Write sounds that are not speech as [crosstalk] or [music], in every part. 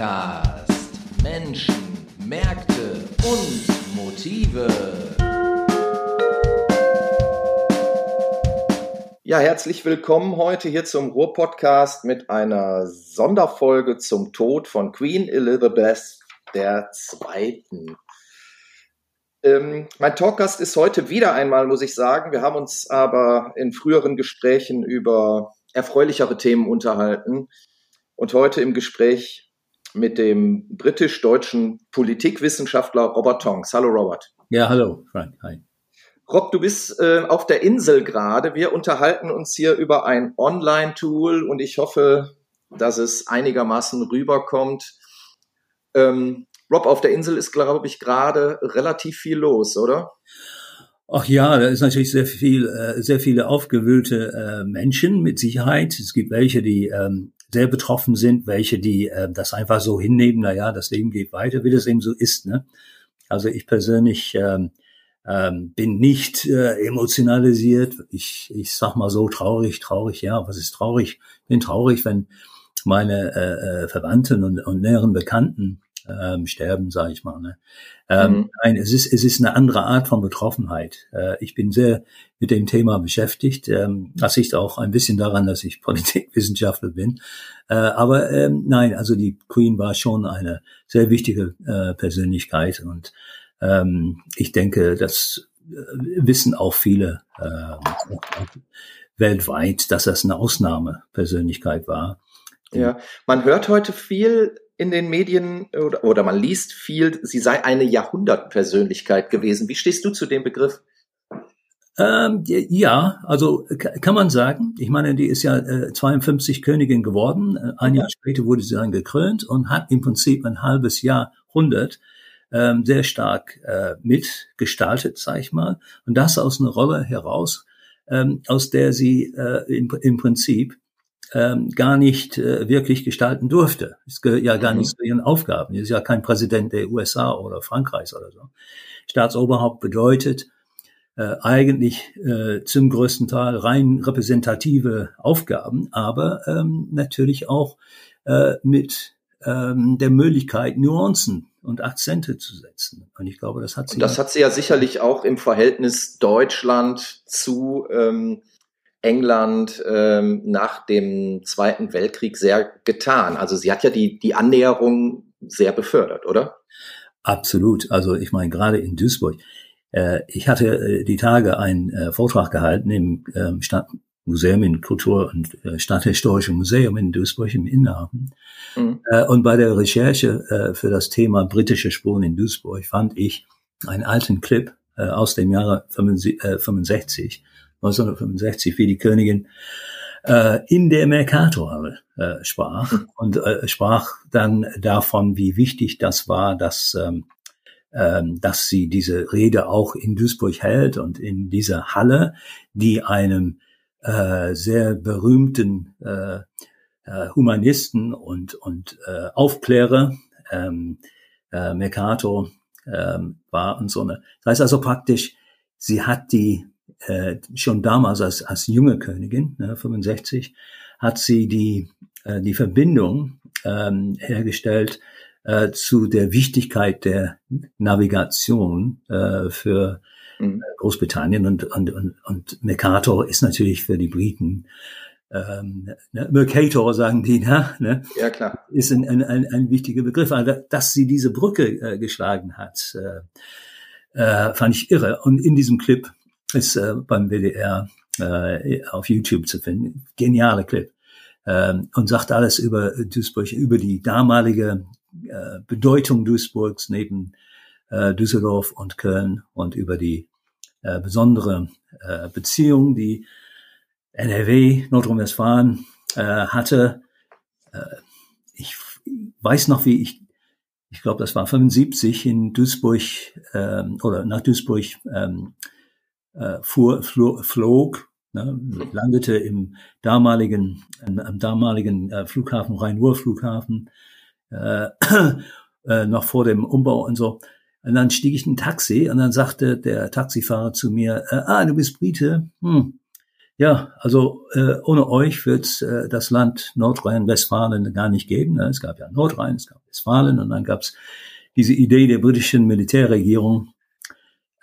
Podcast Menschen, Märkte und Motive. Ja, herzlich willkommen heute hier zum Ruhr-Podcast mit einer Sonderfolge zum Tod von Queen Elizabeth II. Ähm, mein Talkgast ist heute wieder einmal, muss ich sagen. Wir haben uns aber in früheren Gesprächen über erfreulichere Themen unterhalten und heute im Gespräch mit dem britisch-deutschen Politikwissenschaftler Robert Tonks. Hallo Robert. Ja, hallo Frank. Hi. Rob, du bist äh, auf der Insel gerade. Wir unterhalten uns hier über ein Online-Tool und ich hoffe, dass es einigermaßen rüberkommt. Ähm, Rob, auf der Insel ist, glaube ich, gerade relativ viel los, oder? Ach ja, da ist natürlich sehr viel, äh, sehr viele aufgewühlte äh, Menschen mit Sicherheit. Es gibt welche, die ähm, sehr betroffen sind, welche, die äh, das einfach so hinnehmen, na ja, das Leben geht weiter, wie das eben so ist. Ne? Also ich persönlich ähm, ähm, bin nicht äh, emotionalisiert. Ich, ich sag mal so traurig, traurig, ja, was ist traurig? Bin traurig, wenn meine äh, äh, Verwandten und, und näheren Bekannten ähm, sterben, sage ich mal. Ne? Ähm, mhm. Nein, es ist, es ist eine andere Art von Betroffenheit. Äh, ich bin sehr mit dem Thema beschäftigt. Ähm, das liegt auch ein bisschen daran, dass ich [laughs] Politikwissenschaftler bin. Äh, aber ähm, nein, also die Queen war schon eine sehr wichtige äh, Persönlichkeit und ähm, ich denke, das äh, wissen auch viele äh, weltweit, dass das eine Ausnahmepersönlichkeit war. Ja, man hört heute viel in den Medien oder, oder man liest viel, sie sei eine Jahrhundertpersönlichkeit gewesen. Wie stehst du zu dem Begriff? Ähm, ja, also kann man sagen. Ich meine, die ist ja äh, 52 Königin geworden. Äh, ein Jahr später wurde sie dann gekrönt und hat im Prinzip ein halbes Jahrhundert ähm, sehr stark äh, mitgestaltet, sag ich mal. Und das aus einer Rolle heraus, ähm, aus der sie äh, im, im Prinzip ähm, gar nicht äh, wirklich gestalten durfte. Es gehört ja gar mhm. nicht zu ihren Aufgaben. Sie ist ja kein Präsident der USA oder Frankreichs oder so. Staatsoberhaupt bedeutet äh, eigentlich äh, zum größten Teil rein repräsentative Aufgaben, aber ähm, natürlich auch äh, mit ähm, der Möglichkeit, Nuancen und Akzente zu setzen. Und ich glaube, das hat sie. Und das hat sie ja sicherlich auch im Verhältnis Deutschland zu ähm, England ähm, nach dem Zweiten Weltkrieg sehr getan. Also sie hat ja die, die Annäherung sehr befördert, oder? Absolut. Also ich meine, gerade in Duisburg. Äh, ich hatte äh, die Tage einen äh, Vortrag gehalten im ähm, Stadtmuseum in Kultur- und äh, Stadthistorischen Museum in Duisburg im Innenhafen. Mhm. Äh, und bei der Recherche äh, für das Thema britische Spuren in Duisburg fand ich einen alten Clip äh, aus dem Jahre 65 1965, wie die Königin äh, in der Mercatorhalle äh, sprach hm. und äh, sprach dann davon, wie wichtig das war, dass ähm, ähm, dass sie diese Rede auch in Duisburg hält und in dieser Halle, die einem äh, sehr berühmten äh, äh, Humanisten und, und äh, Aufklärer, ähm, äh, Mercator, ähm, war und so eine. Das heißt also praktisch, sie hat die äh, schon damals als, als junge Königin, ne, 65, hat sie die, äh, die Verbindung ähm, hergestellt äh, zu der Wichtigkeit der Navigation äh, für mhm. Großbritannien und, und, und, und Mercator ist natürlich für die Briten ähm, ne, Mercator sagen die, ne, ne? Ja, klar. Ist ein, ein, ein, ein wichtiger Begriff. Aber dass sie diese Brücke äh, geschlagen hat, äh, äh, fand ich irre. Und in diesem Clip ist äh, beim WDR äh, auf YouTube zu finden. Geniale Clip. Ähm, und sagt alles über Duisburg, über die damalige äh, Bedeutung Duisburgs neben äh, Düsseldorf und Köln und über die äh, besondere äh, Beziehung, die NRW, Nordrhein-Westfalen äh, hatte. Äh, ich weiß noch, wie ich, ich glaube, das war 75 in Duisburg ähm, oder nach Duisburg ähm, äh, fuhr, flog, ne, landete im damaligen, am damaligen äh, Flughafen, Rhein-Ruhr-Flughafen, äh, [clears throat] äh, noch vor dem Umbau und so. Und dann stieg ich in ein Taxi und dann sagte der Taxifahrer zu mir, äh, ah, du bist Brite? Hm. Ja, also äh, ohne euch wird äh, das Land Nordrhein-Westfalen gar nicht geben. Ne? Es gab ja Nordrhein, es gab Westfalen und dann gab es diese Idee der britischen Militärregierung,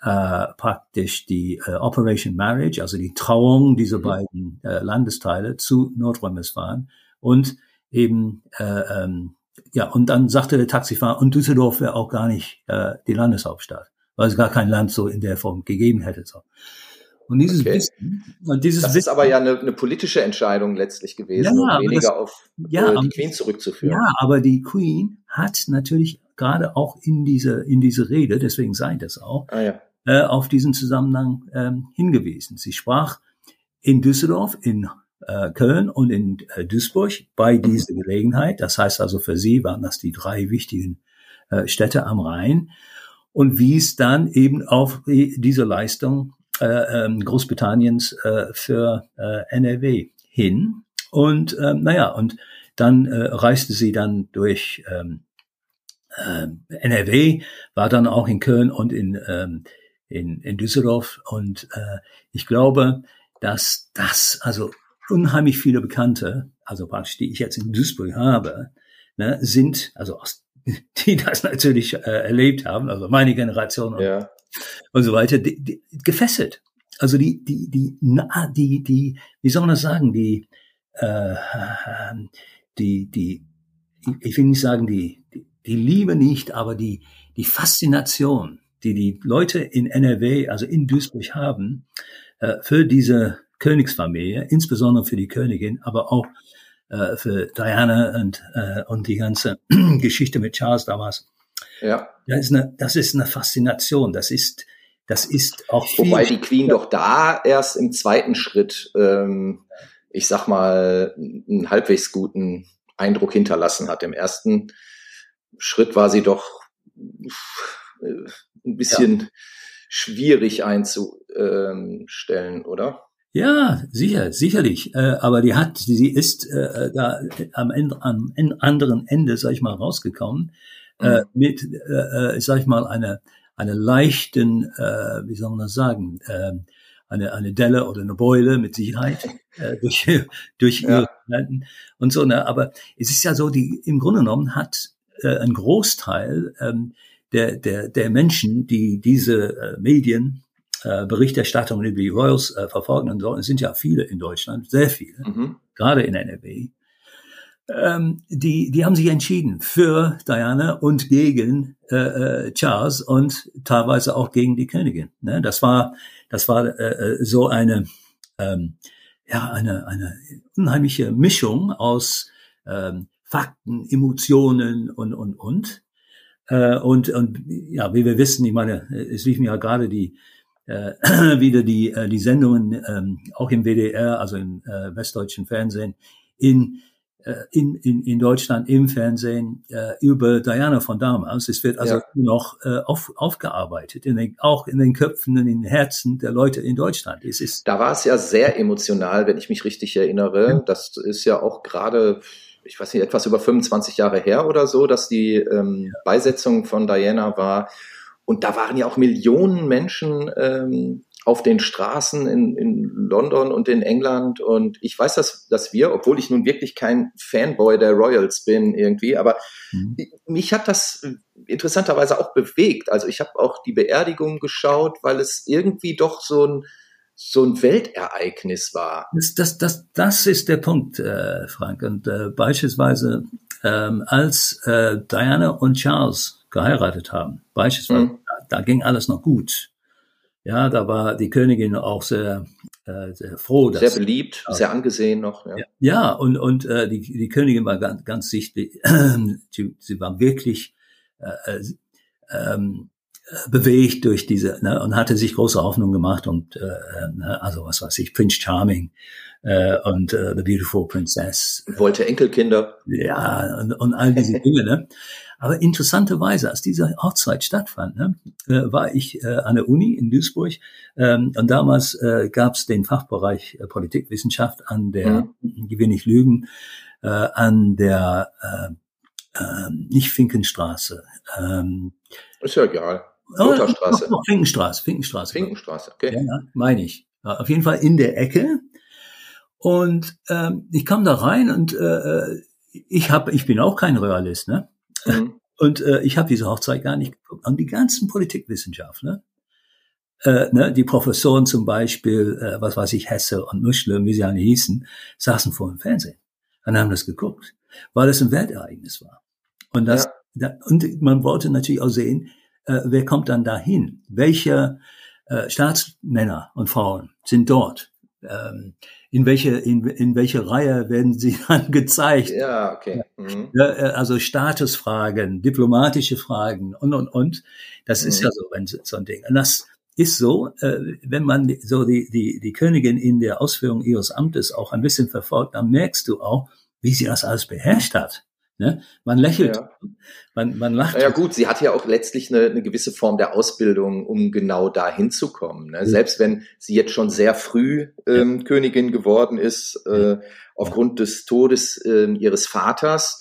äh, praktisch die äh, Operation Marriage, also die Trauung dieser mhm. beiden äh, Landesteile zu Nordrhein-Westfalen und eben äh, ähm, ja und dann sagte der Taxifahrer und Düsseldorf wäre auch gar nicht äh, die Landeshauptstadt, weil es gar kein Land so in der Form gegeben hätte. So. Und dieses okay. Wissen, und dieses das ist aber ja eine, eine, politische Entscheidung letztlich gewesen, ja, um weniger das, auf ja, äh, die Queen zurückzuführen. Ja, aber die Queen hat natürlich gerade auch in diese in diese Rede, deswegen sei das auch, ah, ja. Äh, auf diesen Zusammenhang ähm, hingewiesen. Sie sprach in Düsseldorf, in äh, Köln und in äh, Duisburg bei dieser Gelegenheit. Das heißt also für sie waren das die drei wichtigen äh, Städte am Rhein und wies dann eben auf diese Leistung äh, ähm, Großbritanniens äh, für äh, NRW hin. Und ähm, naja, und dann äh, reiste sie dann durch ähm, äh, NRW, war dann auch in Köln und in, ähm, in, in Düsseldorf. Und äh, ich glaube, dass das, also unheimlich viele Bekannte, also praktisch, die ich jetzt in Duisburg habe, ne, sind, also aus, [laughs] die das natürlich äh, erlebt haben, also meine Generation ja und so weiter, die, die, gefesselt. Also die, die, die, na, die, die, wie soll man das sagen, die, äh, die, die, ich will nicht sagen, die, die, die Liebe nicht, aber die, die Faszination, die die Leute in NRW, also in Duisburg haben, äh, für diese Königsfamilie, insbesondere für die Königin, aber auch äh, für Diana und, äh, und die ganze [clears throat] Geschichte mit Charles damals. Ja. Das ist eine, das ist eine Faszination. Das ist, das ist auch viel Wobei die Queen doch da erst im zweiten Schritt, ähm, ich sag mal, einen halbwegs guten Eindruck hinterlassen hat. Im ersten Schritt war sie doch ein bisschen ja. schwierig einzustellen, oder? Ja, sicher, sicherlich. Äh, aber die hat, sie ist äh, da am, Ende, am anderen Ende, sag ich mal, rausgekommen äh, mhm. mit, äh, sag ich mal, einer eine leichten, äh, wie soll man das sagen, äh, eine, eine Delle oder eine Beule mit Sicherheit [laughs] äh, durch, durch ja. ihre und so. Ne? Aber es ist ja so, die im Grunde genommen hat äh, ein Großteil ähm, der, der, der Menschen, die diese äh, Medien äh, Berichterstattungen über die Royals äh, verfolgen und so, es sind ja viele in Deutschland, sehr viele, mhm. gerade in NRW, ähm, die, die haben sich entschieden für Diana und gegen äh, äh, Charles und teilweise auch gegen die Königin. Ne? Das war, das war äh, äh, so eine, ähm, ja, eine, eine unheimliche Mischung aus ähm, Fakten, Emotionen und, und, und. Äh, und, und ja, wie wir wissen, ich meine, es liefen ja gerade die äh, [clears throat] wieder die, äh, die Sendungen, ähm, auch im WDR, also im äh, westdeutschen Fernsehen, in äh, in, in, in Deutschland im Fernsehen äh, über Diana von damals. Es wird also ja. noch äh, auf, aufgearbeitet, in den, auch in den Köpfen, in den Herzen der Leute in Deutschland. Es ist da war es ja sehr emotional, wenn ich mich richtig erinnere. Ja. Das ist ja auch gerade ich weiß nicht, etwas über 25 Jahre her oder so, dass die ähm. Beisetzung von Diana war. Und da waren ja auch Millionen Menschen ähm, auf den Straßen in, in London und in England. Und ich weiß, dass, dass wir, obwohl ich nun wirklich kein Fanboy der Royals bin irgendwie, aber mhm. mich hat das interessanterweise auch bewegt. Also ich habe auch die Beerdigung geschaut, weil es irgendwie doch so ein so ein Weltereignis war. Das, das, das, das ist der Punkt, äh, Frank. Und äh, beispielsweise, ähm, als äh, Diana und Charles geheiratet haben, beispielsweise, mhm. da, da ging alles noch gut. Ja, da war die Königin auch sehr, äh, sehr froh. Dass, sehr beliebt, äh, sehr angesehen noch. Ja, ja und, und äh, die, die Königin war ganz, ganz sichtlich, [clears throat] sie, sie war wirklich äh, äh, ähm, bewegt durch diese ne, und hatte sich große Hoffnung gemacht und äh, ne, also was weiß ich, Prince Charming äh, und äh, The Beautiful Princess. Wollte Enkelkinder. Ja, und, und all diese [laughs] Dinge. Ne? Aber interessanterweise, als diese Hochzeit stattfand, ne, äh, war ich äh, an der Uni in Duisburg ähm, und damals äh, gab es den Fachbereich äh, Politikwissenschaft an der, mhm. ich will nicht lügen, äh, an der äh, äh, nicht Finkenstraße. Ähm, Ist ja egal. Lutherstraße. Oh, Finkenstraße, Finkenstraße. Finkenstraße, okay. Ja, meine ich. Auf jeden Fall in der Ecke Und ähm, ich kam da rein und äh, ich habe, ich bin auch kein Realist, ne? Mhm. [laughs] Und äh, ich habe diese Hochzeit gar nicht geguckt. Und die ganzen Politikwissenschaftler, äh, ne, die Professoren zum Beispiel, äh, was weiß ich, Hesse und Muschle, wie sie alle hießen, saßen vor dem Fernsehen und haben das geguckt, weil es ein Weltereignis war. Und das, ja. da, und man wollte natürlich auch sehen, äh, wer kommt dann dahin? Welche äh, Staatsmänner und Frauen sind dort? Ähm, in welche in, in welche Reihe werden sie [laughs] dann gezeigt? Ja, okay. Mhm. Äh, also Statusfragen, diplomatische Fragen und und und. Das mhm. ist ja so, wenn so ein Ding. Und das ist so, äh, wenn man so die die die Königin in der Ausführung ihres Amtes auch ein bisschen verfolgt, dann merkst du auch, wie sie das alles beherrscht hat. Ne? Man lächelt, ja. man, man lacht. Ja gut, sie hat ja auch letztlich eine, eine gewisse Form der Ausbildung, um genau da hinzukommen. Ne? Ja. Selbst wenn sie jetzt schon sehr früh ähm, ja. Königin geworden ist, äh, aufgrund des Todes äh, ihres Vaters.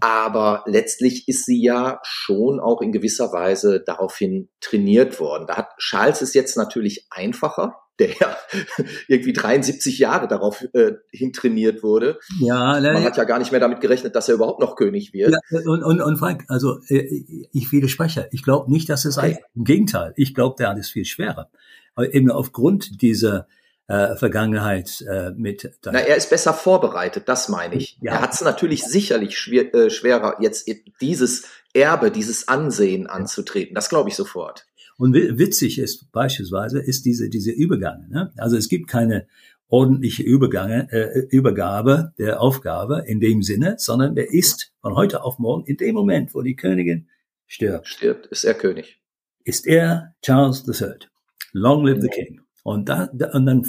Aber letztlich ist sie ja schon auch in gewisser Weise daraufhin trainiert worden. Da hat Charles es jetzt natürlich einfacher, der ja [laughs] irgendwie 73 Jahre darauf äh, hintrainiert wurde. Ja, man hat ja gar nicht mehr damit gerechnet, dass er überhaupt noch König wird. Ja, und, und, und Frank, also äh, ich widerspreche. Ich glaube nicht, dass es okay. ein, im Gegenteil. Ich glaube, der hat es viel schwerer. Aber eben aufgrund dieser äh, Vergangenheit äh, mit. Na, er ist besser vorbereitet, das meine ich. Ja. Er hat es natürlich sicherlich schwer, äh, schwerer, jetzt dieses Erbe, dieses Ansehen anzutreten. Das glaube ich sofort. Und witzig ist beispielsweise ist diese diese Übergang. Ne? Also es gibt keine ordentliche Übergange, äh, Übergabe der Aufgabe in dem Sinne, sondern der ist von heute auf morgen in dem Moment, wo die Königin stirbt. Stirbt, ist er König. Ist er Charles III. Long live the King. Und da, da und dann,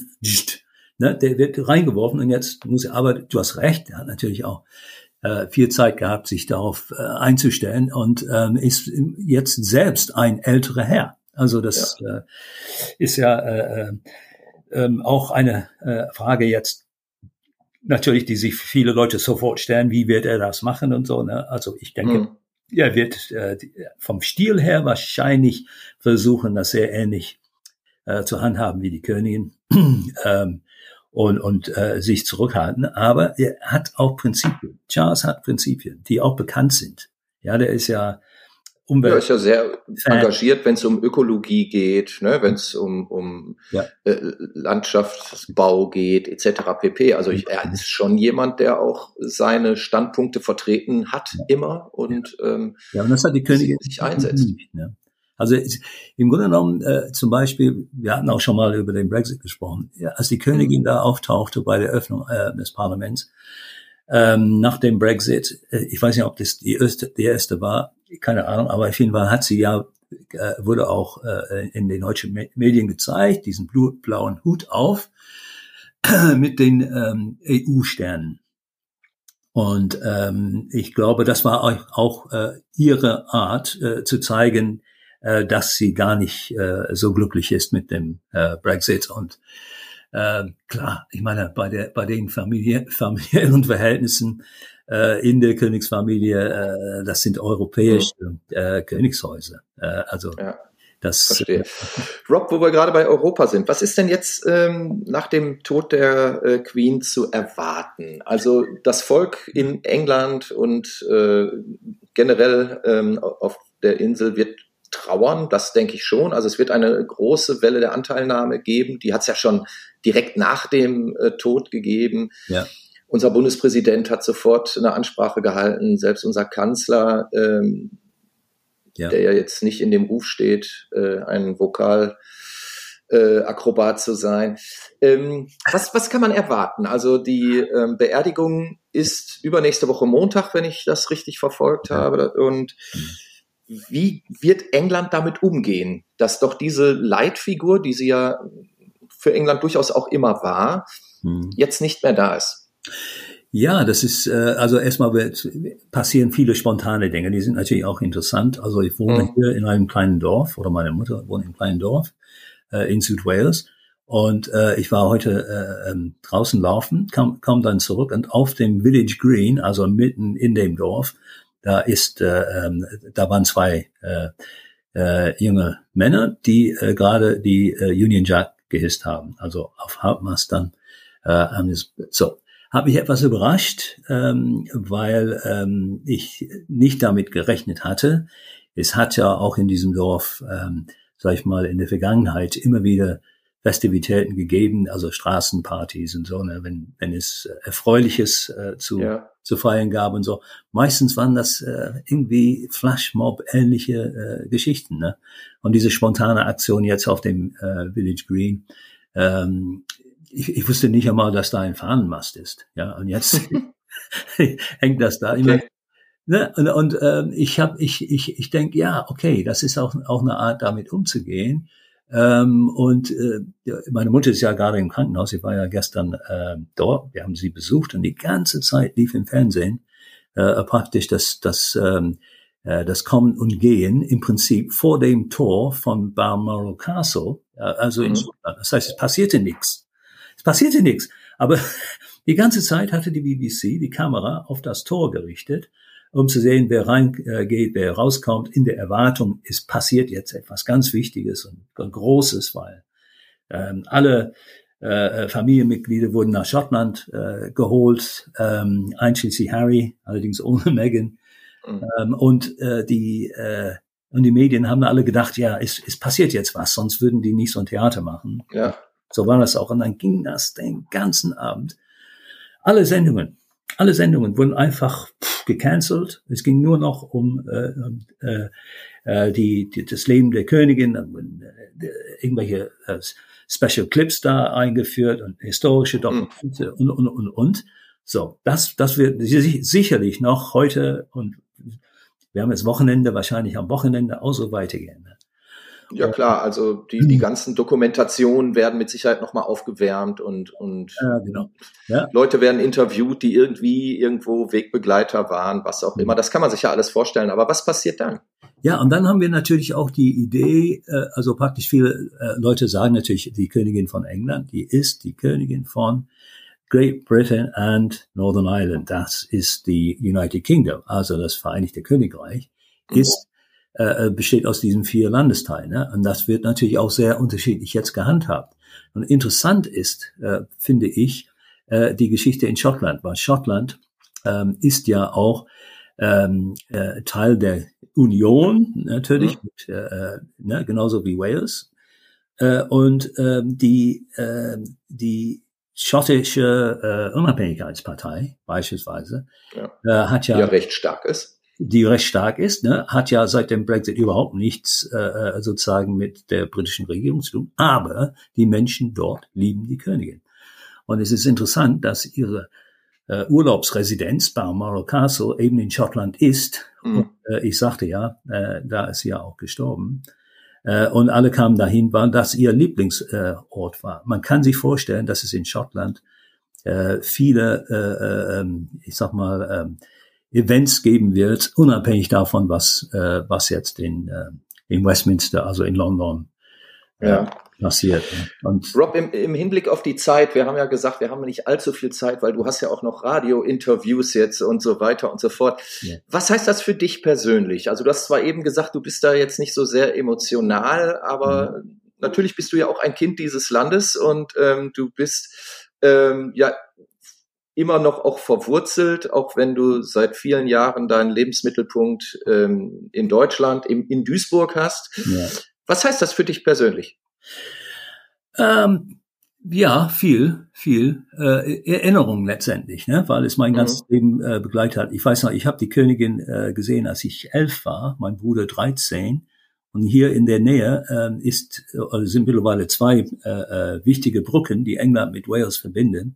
ne, der wird reingeworfen und jetzt muss er, aber du hast recht, er hat natürlich auch äh, viel Zeit gehabt, sich darauf äh, einzustellen und ähm, ist jetzt selbst ein älterer Herr. Also das ja. Äh, ist ja äh, äh, ähm, auch eine äh, Frage jetzt natürlich, die sich viele Leute sofort stellen, wie wird er das machen und so. Ne? Also ich denke, mhm. er wird äh, vom Stil her wahrscheinlich versuchen, das sehr ähnlich äh, zu handhaben wie die Königin [clears throat] ähm, und, und äh, sich zurückhalten. Aber er hat auch Prinzipien. Charles hat Prinzipien, die auch bekannt sind. Ja, der ist ja Umwelt. Er ist ja sehr engagiert, wenn es um Ökologie geht, ne, wenn es um, um ja. äh, Landschaftsbau geht, etc. pp. Also ich, er ist schon jemand, der auch seine Standpunkte vertreten hat, ja. immer und, ähm, ja, und das hat die Königin sich einsetzt. Nicht, ne? Also im Grunde genommen, äh, zum Beispiel, wir hatten auch schon mal über den Brexit gesprochen, ja, als die Königin da auftauchte bei der Öffnung äh, des Parlaments, ähm, nach dem Brexit, äh, ich weiß nicht, ob das die erste, die erste war, keine Ahnung, aber auf jeden Fall hat sie ja, äh, wurde auch äh, in den deutschen Medien gezeigt, diesen blauen Hut auf [clears throat] mit den ähm, EU-Sternen. Und ähm, ich glaube, das war auch, auch äh, ihre Art äh, zu zeigen, äh, dass sie gar nicht äh, so glücklich ist mit dem äh, Brexit und äh, klar, ich meine, bei der bei den Familie, [laughs] familiären Verhältnissen äh, in der Königsfamilie, äh, das sind europäische äh, Königshäuser. Äh, also ja. Das, Verstehe. Rob, wo wir gerade bei Europa sind, was ist denn jetzt ähm, nach dem Tod der äh, Queen zu erwarten? Also das Volk in England und äh, generell ähm, auf der Insel wird trauern, das denke ich schon. Also es wird eine große Welle der Anteilnahme geben. Die hat es ja schon direkt nach dem äh, Tod gegeben. Ja. Unser Bundespräsident hat sofort eine Ansprache gehalten, selbst unser Kanzler, ähm, ja. der ja jetzt nicht in dem Ruf steht, äh, ein Vokal äh, Akrobat zu sein. Ähm, was, was kann man erwarten? Also die ähm, Beerdigung ist übernächste Woche Montag, wenn ich das richtig verfolgt habe. Und wie wird England damit umgehen, dass doch diese Leitfigur, die sie ja für England durchaus auch immer war, hm. jetzt nicht mehr da ist. Ja, das ist, äh, also erstmal passieren viele spontane Dinge, die sind natürlich auch interessant. Also ich wohne mhm. hier in einem kleinen Dorf, oder meine Mutter wohnt in einem kleinen Dorf äh, in Südwales. Und äh, ich war heute äh, ähm, draußen laufen, kam, kam dann zurück und auf dem Village Green, also mitten in dem Dorf, da ist, äh, äh, da waren zwei äh, äh, junge Männer, die äh, gerade die äh, Union Jack gehisst haben, also auf Hauptmast dann Äh, so, habe mich etwas überrascht, ähm, weil ähm, ich nicht damit gerechnet hatte. Es hat ja auch in diesem Dorf, ähm, sag ich mal, in der Vergangenheit immer wieder Festivitäten gegeben, also Straßenpartys und so, ne, wenn, wenn es Erfreuliches äh, zu, ja. Zu feiern gab und so. Meistens waren das äh, irgendwie Flashmob-ähnliche äh, Geschichten. Ne? Und diese spontane Aktion jetzt auf dem äh, Village Green, ähm, ich, ich wusste nicht einmal, dass da ein Fahnenmast ist. Ja, und jetzt [laughs] hängt das da okay. immer. Ne? Und, und ähm, ich habe, ich, ich, ich denke, ja, okay, das ist auch, auch eine Art, damit umzugehen. Ähm, und äh, meine Mutter ist ja gerade im Krankenhaus. Ich war ja gestern äh, dort. Wir haben sie besucht und die ganze Zeit lief im Fernsehen äh, praktisch das, das, ähm, äh, das Kommen und Gehen im Prinzip vor dem Tor von Balmoral Castle. Äh, also in mhm. Das heißt, es passierte nichts. Es passierte nichts. Aber [laughs] die ganze Zeit hatte die BBC die Kamera auf das Tor gerichtet um zu sehen, wer reingeht, wer rauskommt, in der Erwartung, es passiert jetzt etwas ganz Wichtiges und Großes, weil ähm, alle äh, Familienmitglieder wurden nach Schottland äh, geholt, ähm, einschließlich Harry, allerdings ohne [laughs] Meghan. Mhm. Ähm, und äh, die äh, und die Medien haben alle gedacht, ja, es, es passiert jetzt was, sonst würden die nicht so ein Theater machen. Ja. So war das auch. Und dann ging das den ganzen Abend. Alle Sendungen, alle Sendungen wurden einfach gecancelt. Es ging nur noch um äh, äh, äh, die, die, das Leben der Königin, äh, irgendwelche äh, Special Clips da eingeführt und historische hm. Dokumente und, und, und, und. So, das, das wird sicherlich noch heute und wir haben jetzt Wochenende, wahrscheinlich am Wochenende auch so weitergehen. Ne? Ja klar, also die, die ganzen Dokumentationen werden mit Sicherheit nochmal aufgewärmt und, und ja, genau. ja. Leute werden interviewt, die irgendwie irgendwo Wegbegleiter waren, was auch immer. Das kann man sich ja alles vorstellen. Aber was passiert dann? Ja, und dann haben wir natürlich auch die Idee, äh, also praktisch viele äh, Leute sagen natürlich, die Königin von England, die ist die Königin von Great Britain and Northern Ireland. Das ist die United Kingdom, also das Vereinigte Königreich, ist äh, äh, besteht aus diesen vier Landesteilen. Ne? Und das wird natürlich auch sehr unterschiedlich jetzt gehandhabt. Und interessant ist, äh, finde ich, äh, die Geschichte in Schottland, weil Schottland ähm, ist ja auch ähm, äh, Teil der Union natürlich, mhm. mit, äh, ne, genauso wie Wales. Äh, und äh, die, äh, die schottische äh, Unabhängigkeitspartei beispielsweise ja. Äh, hat ja, ja recht stark ist die recht stark ist, ne, hat ja seit dem Brexit überhaupt nichts äh, äh, sozusagen mit der britischen Regierung zu tun. Aber die Menschen dort lieben die Königin. Und es ist interessant, dass ihre äh, Urlaubsresidenz Balmoral Castle eben in Schottland ist. Mhm. Und, äh, ich sagte ja, äh, da ist sie ja auch gestorben. Äh, und alle kamen dahin, weil das ihr Lieblingsort äh, war. Man kann sich vorstellen, dass es in Schottland äh, viele, äh, äh, ähm, ich sag mal, äh, Events geben wird, unabhängig davon, was, äh, was jetzt in, äh, in Westminster, also in London, äh, ja. passiert. Und Rob, im, im Hinblick auf die Zeit, wir haben ja gesagt, wir haben nicht allzu viel Zeit, weil du hast ja auch noch Radio-Interviews jetzt und so weiter und so fort. Ja. Was heißt das für dich persönlich? Also du hast zwar eben gesagt, du bist da jetzt nicht so sehr emotional, aber mhm. natürlich bist du ja auch ein Kind dieses Landes und ähm, du bist ähm, ja immer noch auch verwurzelt, auch wenn du seit vielen Jahren deinen Lebensmittelpunkt ähm, in Deutschland, im, in Duisburg hast. Ja. Was heißt das für dich persönlich? Ähm, ja, viel, viel äh, Erinnerung letztendlich, ne? weil es mein mhm. ganzes Leben äh, begleitet hat. Ich weiß noch, ich habe die Königin äh, gesehen, als ich elf war, mein Bruder 13. Und hier in der Nähe äh, ist, äh, sind mittlerweile zwei äh, äh, wichtige Brücken, die England mit Wales verbinden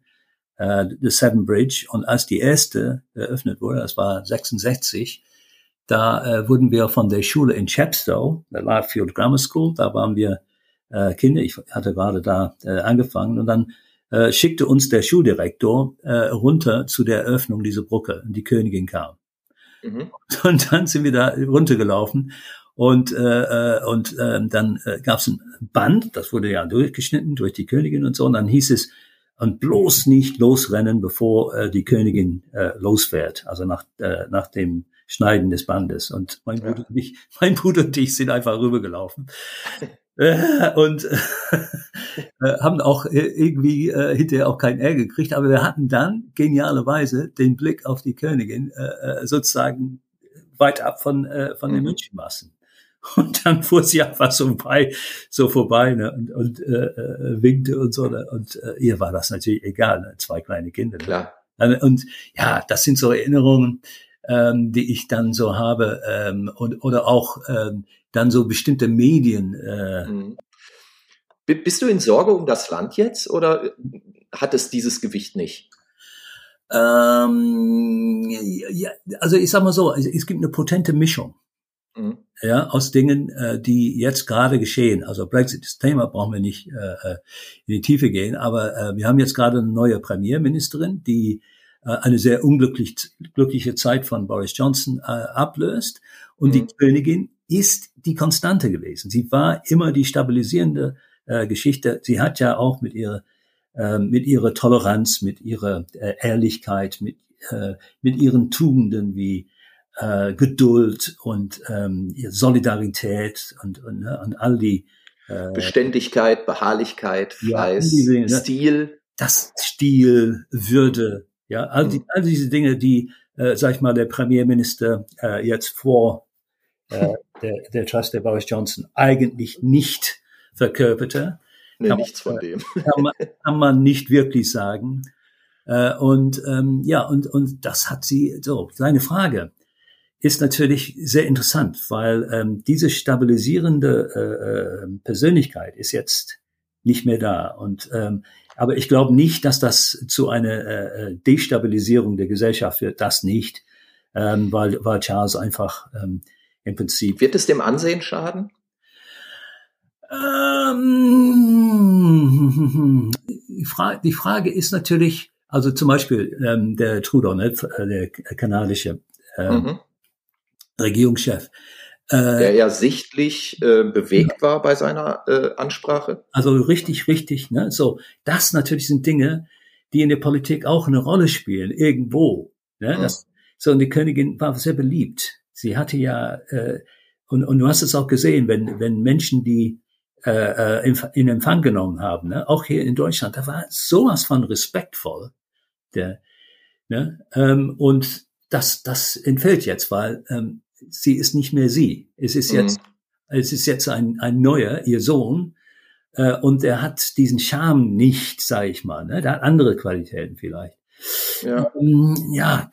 äh, The Seven Bridge. Und als die erste eröffnet wurde, das war 66, da äh, wurden wir von der Schule in Chepstow, der Larfield Grammar School, da waren wir äh, Kinder, ich hatte gerade da äh, angefangen und dann äh, schickte uns der Schuldirektor äh, runter zu der Eröffnung dieser Brücke und die Königin kam. Mhm. [laughs] Und dann sind wir da runtergelaufen und äh, äh und äh, dann äh, gab es ein Band, das wurde ja durchgeschnitten durch die Königin und so und dann hieß es und bloß nicht losrennen, bevor äh, die Königin äh, losfährt, also nach, äh, nach dem Schneiden des Bandes. Und mein Bruder, und ich, [laughs] mein Bruder und ich sind einfach rübergelaufen. Äh, und [laughs] äh, haben auch irgendwie äh, hinterher auch keinen Ärger gekriegt. Aber wir hatten dann genialerweise den Blick auf die Königin äh, sozusagen weit ab von, äh, von mhm. den Menschenmassen. [laughs] Und dann fuhr sie einfach so vorbei, so vorbei ne, und, und äh, äh, winkte und so. Ne, und äh, ihr war das natürlich egal, ne, zwei kleine Kinder. Ne. Klar. Und ja, das sind so Erinnerungen, ähm, die ich dann so habe. Ähm, und, oder auch ähm, dann so bestimmte Medien. Äh, mhm. Bist du in Sorge um das Land jetzt oder hat es dieses Gewicht nicht? Ähm, ja, also ich sag mal so, es gibt eine potente Mischung. Mhm. Ja, aus Dingen, äh, die jetzt gerade geschehen. Also Brexit, das Thema brauchen wir nicht äh, äh, in die Tiefe gehen, aber äh, wir haben jetzt gerade eine neue Premierministerin, die äh, eine sehr unglücklich, glückliche Zeit von Boris Johnson äh, ablöst. Und mhm. die Königin ist die Konstante gewesen. Sie war immer die stabilisierende äh, Geschichte. Sie hat ja auch mit ihrer äh, mit ihrer Toleranz, mit ihrer äh, Ehrlichkeit, mit äh, mit ihren Tugenden wie äh, Geduld und ähm, Solidarität und, und, ne, und all die äh, Beständigkeit, Beharrlichkeit, Fleiß, ja, Dinge, ne? Stil. Das Stil, Würde, ja, all, die, all diese Dinge, die, äh, sag ich mal, der Premierminister äh, jetzt vor äh, der, der Trust der Boris Johnson eigentlich nicht verkörperte. Nee, kann nichts von dem. Kann man, kann man nicht wirklich sagen. Äh, und ähm, ja, und, und das hat sie, so, kleine Frage ist natürlich sehr interessant, weil ähm, diese stabilisierende äh, äh, Persönlichkeit ist jetzt nicht mehr da. Und ähm, aber ich glaube nicht, dass das zu einer äh, äh, Destabilisierung der Gesellschaft wird. Das nicht, ähm, weil, weil Charles einfach ähm, im Prinzip. Wird es dem Ansehen schaden? Ähm, die, Frage, die Frage ist natürlich, also zum Beispiel ähm, der Trudeau, ne, der kanadische ähm, mhm. Regierungschef. Äh, der ja sichtlich äh, bewegt war bei seiner äh, Ansprache. Also richtig, richtig. Ne? So, das natürlich sind Dinge, die in der Politik auch eine Rolle spielen, irgendwo. Ne? Mhm. Das, so, und die Königin war sehr beliebt. Sie hatte ja, äh, und, und du hast es auch gesehen, wenn, wenn Menschen, die äh, äh in, in Empfang genommen haben, ne? auch hier in Deutschland, da war sowas von respektvoll. Der, ne? ähm, und das, das entfällt jetzt, weil ähm, sie ist nicht mehr sie. Es ist jetzt, mhm. es ist jetzt ein, ein neuer, ihr Sohn, äh, und er hat diesen Charme nicht, sage ich mal. Ne? Der hat andere Qualitäten vielleicht. Ja, ähm, ja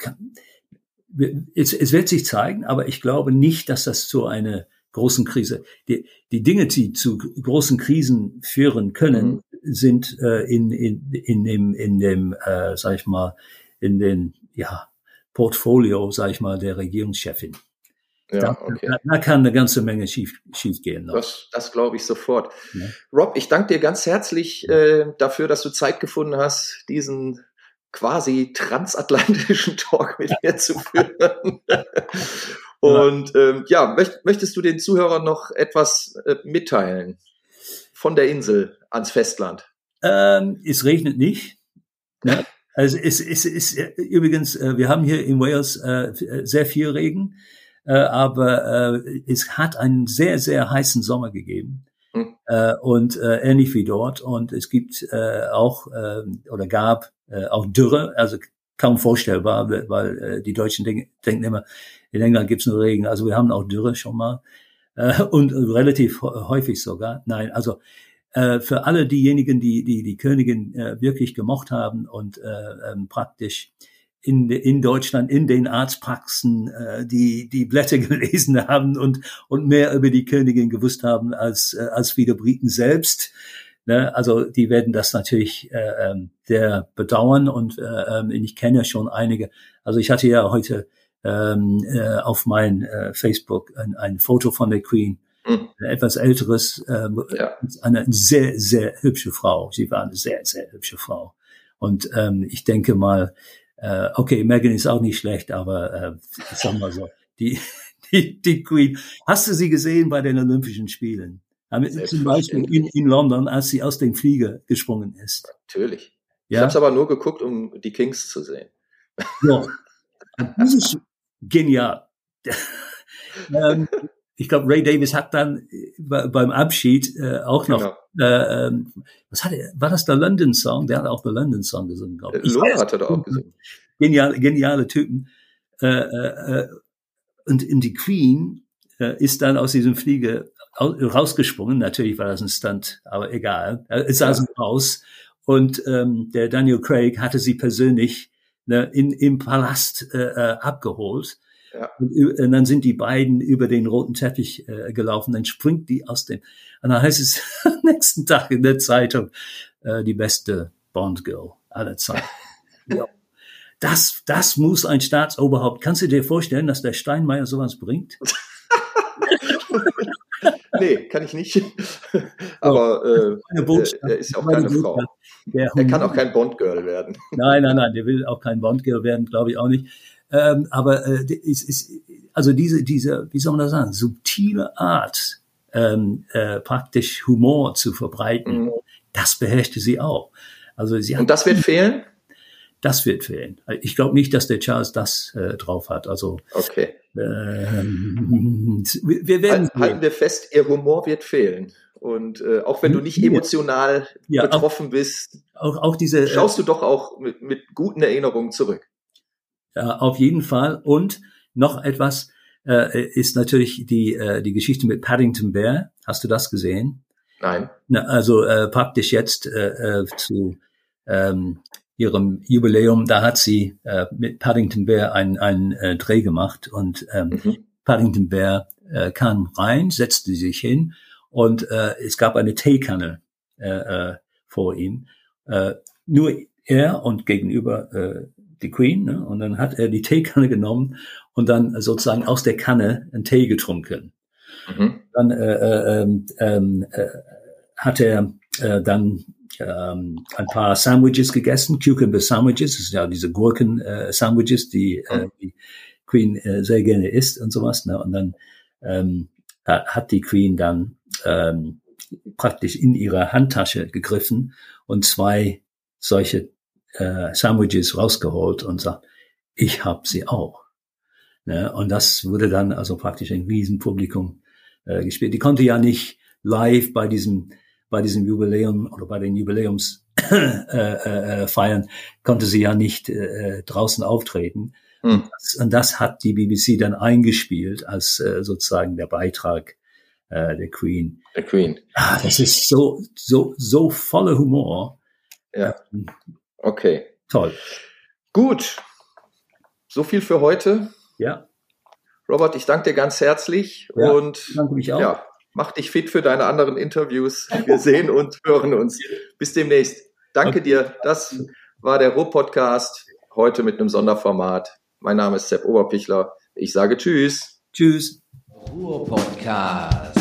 es, es wird sich zeigen, aber ich glaube nicht, dass das zu einer großen Krise. Die, die Dinge, die zu großen Krisen führen können, mhm. sind äh, in, in, in dem, in dem äh, sag ich mal, in den ja, Portfolio, sag ich mal, der Regierungschefin. Ja, da, okay. da, da, kann eine ganze Menge schief, schief gehen. Noch. Das, das glaube ich sofort. Ja. Rob, ich danke dir ganz herzlich äh, dafür, dass du Zeit gefunden hast, diesen quasi transatlantischen [laughs] Talk mit mir zu führen. [laughs] Und ähm, ja, möcht, möchtest du den Zuhörern noch etwas äh, mitteilen von der Insel ans Festland? Ähm, es regnet nicht. Ne? Also es, es ist äh, übrigens, äh, wir haben hier in Wales äh, sehr viel Regen, äh, aber äh, es hat einen sehr, sehr heißen Sommer gegeben. Hm. Äh, und äh, ähnlich wie dort. Und es gibt äh, auch äh, oder gab äh, auch Dürre, also kaum vorstellbar, weil äh, die Deutschen denken, denken immer, in England gibt's nur Regen. Also wir haben auch Dürre schon mal äh, und relativ häufig sogar. Nein, also äh, für alle diejenigen, die die, die Königin äh, wirklich gemocht haben und äh, ähm, praktisch in, in Deutschland, in den Arztpraxen, äh, die die Blätter [laughs] gelesen haben und, und mehr über die Königin gewusst haben als, äh, als viele Briten selbst. Ne? Also die werden das natürlich äh, ähm, sehr bedauern und äh, ähm, ich kenne schon einige. Also ich hatte ja heute ähm, äh, auf mein äh, Facebook ein, ein Foto von der Queen, mhm. etwas älteres, äh, ja. eine sehr, sehr hübsche Frau. Sie war eine sehr, sehr hübsche Frau. Und ähm, ich denke mal, äh, okay, Megan ist auch nicht schlecht, aber äh, ich sag mal so, [laughs] die, die, die Queen. Hast du sie gesehen bei den Olympischen Spielen? Zum Beispiel in, in London, als sie aus dem Flieger gesprungen ist. Natürlich. Ja? Ich habe es aber nur geguckt, um die Kings zu sehen. Ja, das ist genial. [laughs] ähm, ich glaube, Ray Davis hat dann beim Abschied äh, auch noch, genau. äh, ähm, was hat er, war das der London Song? Der hat auch der London Song gesungen, glaube ich. Lola hat er da auch gesungen. Geniale, geniale Typen. Äh, äh, und in die Queen äh, ist dann aus diesem Fliege rausgesprungen. Natürlich war das ein Stunt, aber egal. Es saßen ja. raus und ähm, der Daniel Craig hatte sie persönlich ne, in, im Palast äh, äh abgeholt ja. Und, und, dann sind die beiden über den roten Teppich äh, gelaufen, dann springt die aus dem, und dann heißt es [laughs] am nächsten Tag in der Zeitung, äh, die beste Bond-Girl aller Zeiten. [laughs] ja. Das, das muss ein Staatsoberhaupt. Kannst du dir vorstellen, dass der Steinmeier sowas bringt? [laughs] nee, kann ich nicht. Aber äh, er ist ja auch keine Frau. Er kann auch kein Bond-Girl werden. Nein, nein, nein, der will auch kein Bond-Girl werden, glaube ich auch nicht. Ähm, aber äh, ist, ist, also diese, diese, wie soll man das sagen, subtile Art, ähm, äh, praktisch Humor zu verbreiten, mhm. das beherrschte sie auch. Also sie Und das wird fehlen? Das wird fehlen. Ich glaube nicht, dass der Charles das äh, drauf hat. Also okay. Ähm, wir werden halten, halten wir fest, ihr Humor wird fehlen. Und äh, auch wenn du nicht emotional ja, betroffen auch, bist, auch, auch diese, schaust du doch auch mit, mit guten Erinnerungen zurück. Ja, auf jeden Fall. Und noch etwas äh, ist natürlich die, äh, die Geschichte mit Paddington Bear. Hast du das gesehen? Nein. Na, also äh, praktisch jetzt äh, äh, zu ähm, ihrem Jubiläum, da hat sie äh, mit Paddington Bear einen, einen äh, Dreh gemacht und ähm, mhm. Paddington Bear äh, kam rein, setzte sich hin und äh, es gab eine Teekanne äh, äh, vor ihm. Äh, nur er und gegenüber äh, die Queen, ne? und dann hat er die Teekanne genommen und dann sozusagen aus der Kanne einen Tee getrunken. Mhm. Dann äh, äh, ähm, ähm, äh, hat er äh, dann ähm, ein paar Sandwiches gegessen, Cucumber Sandwiches, das sind ja diese Gurken äh, Sandwiches, die, äh, mhm. die Queen äh, sehr gerne isst und sowas. Ne? Und dann ähm, hat die Queen dann ähm, praktisch in ihre Handtasche gegriffen und zwei solche äh, Sandwiches rausgeholt und sagt, ich hab sie auch. Ne? Und das wurde dann also praktisch ein Riesenpublikum äh, gespielt. Die konnte ja nicht live bei diesem bei diesem Jubiläum oder bei den Jubiläums äh, [coughs] äh, äh, feiern, konnte sie ja nicht äh, draußen auftreten. Hm. Und, das, und, das, hat die BBC dann eingespielt als äh, sozusagen der Beitrag äh, der Queen. Der Queen. Ah, das ist so so so voller Humor. Ja. Okay. Toll. Gut. So viel für heute. Ja. Robert, ich danke dir ganz herzlich ja, und danke mich auch. Ja, mach dich fit für deine anderen Interviews. Wir sehen [laughs] und hören uns. Bis demnächst. Danke okay. dir. Das war der Ruhr-Podcast heute mit einem Sonderformat. Mein Name ist Sepp Oberpichler. Ich sage Tschüss. Tschüss. Ruhr-Podcast.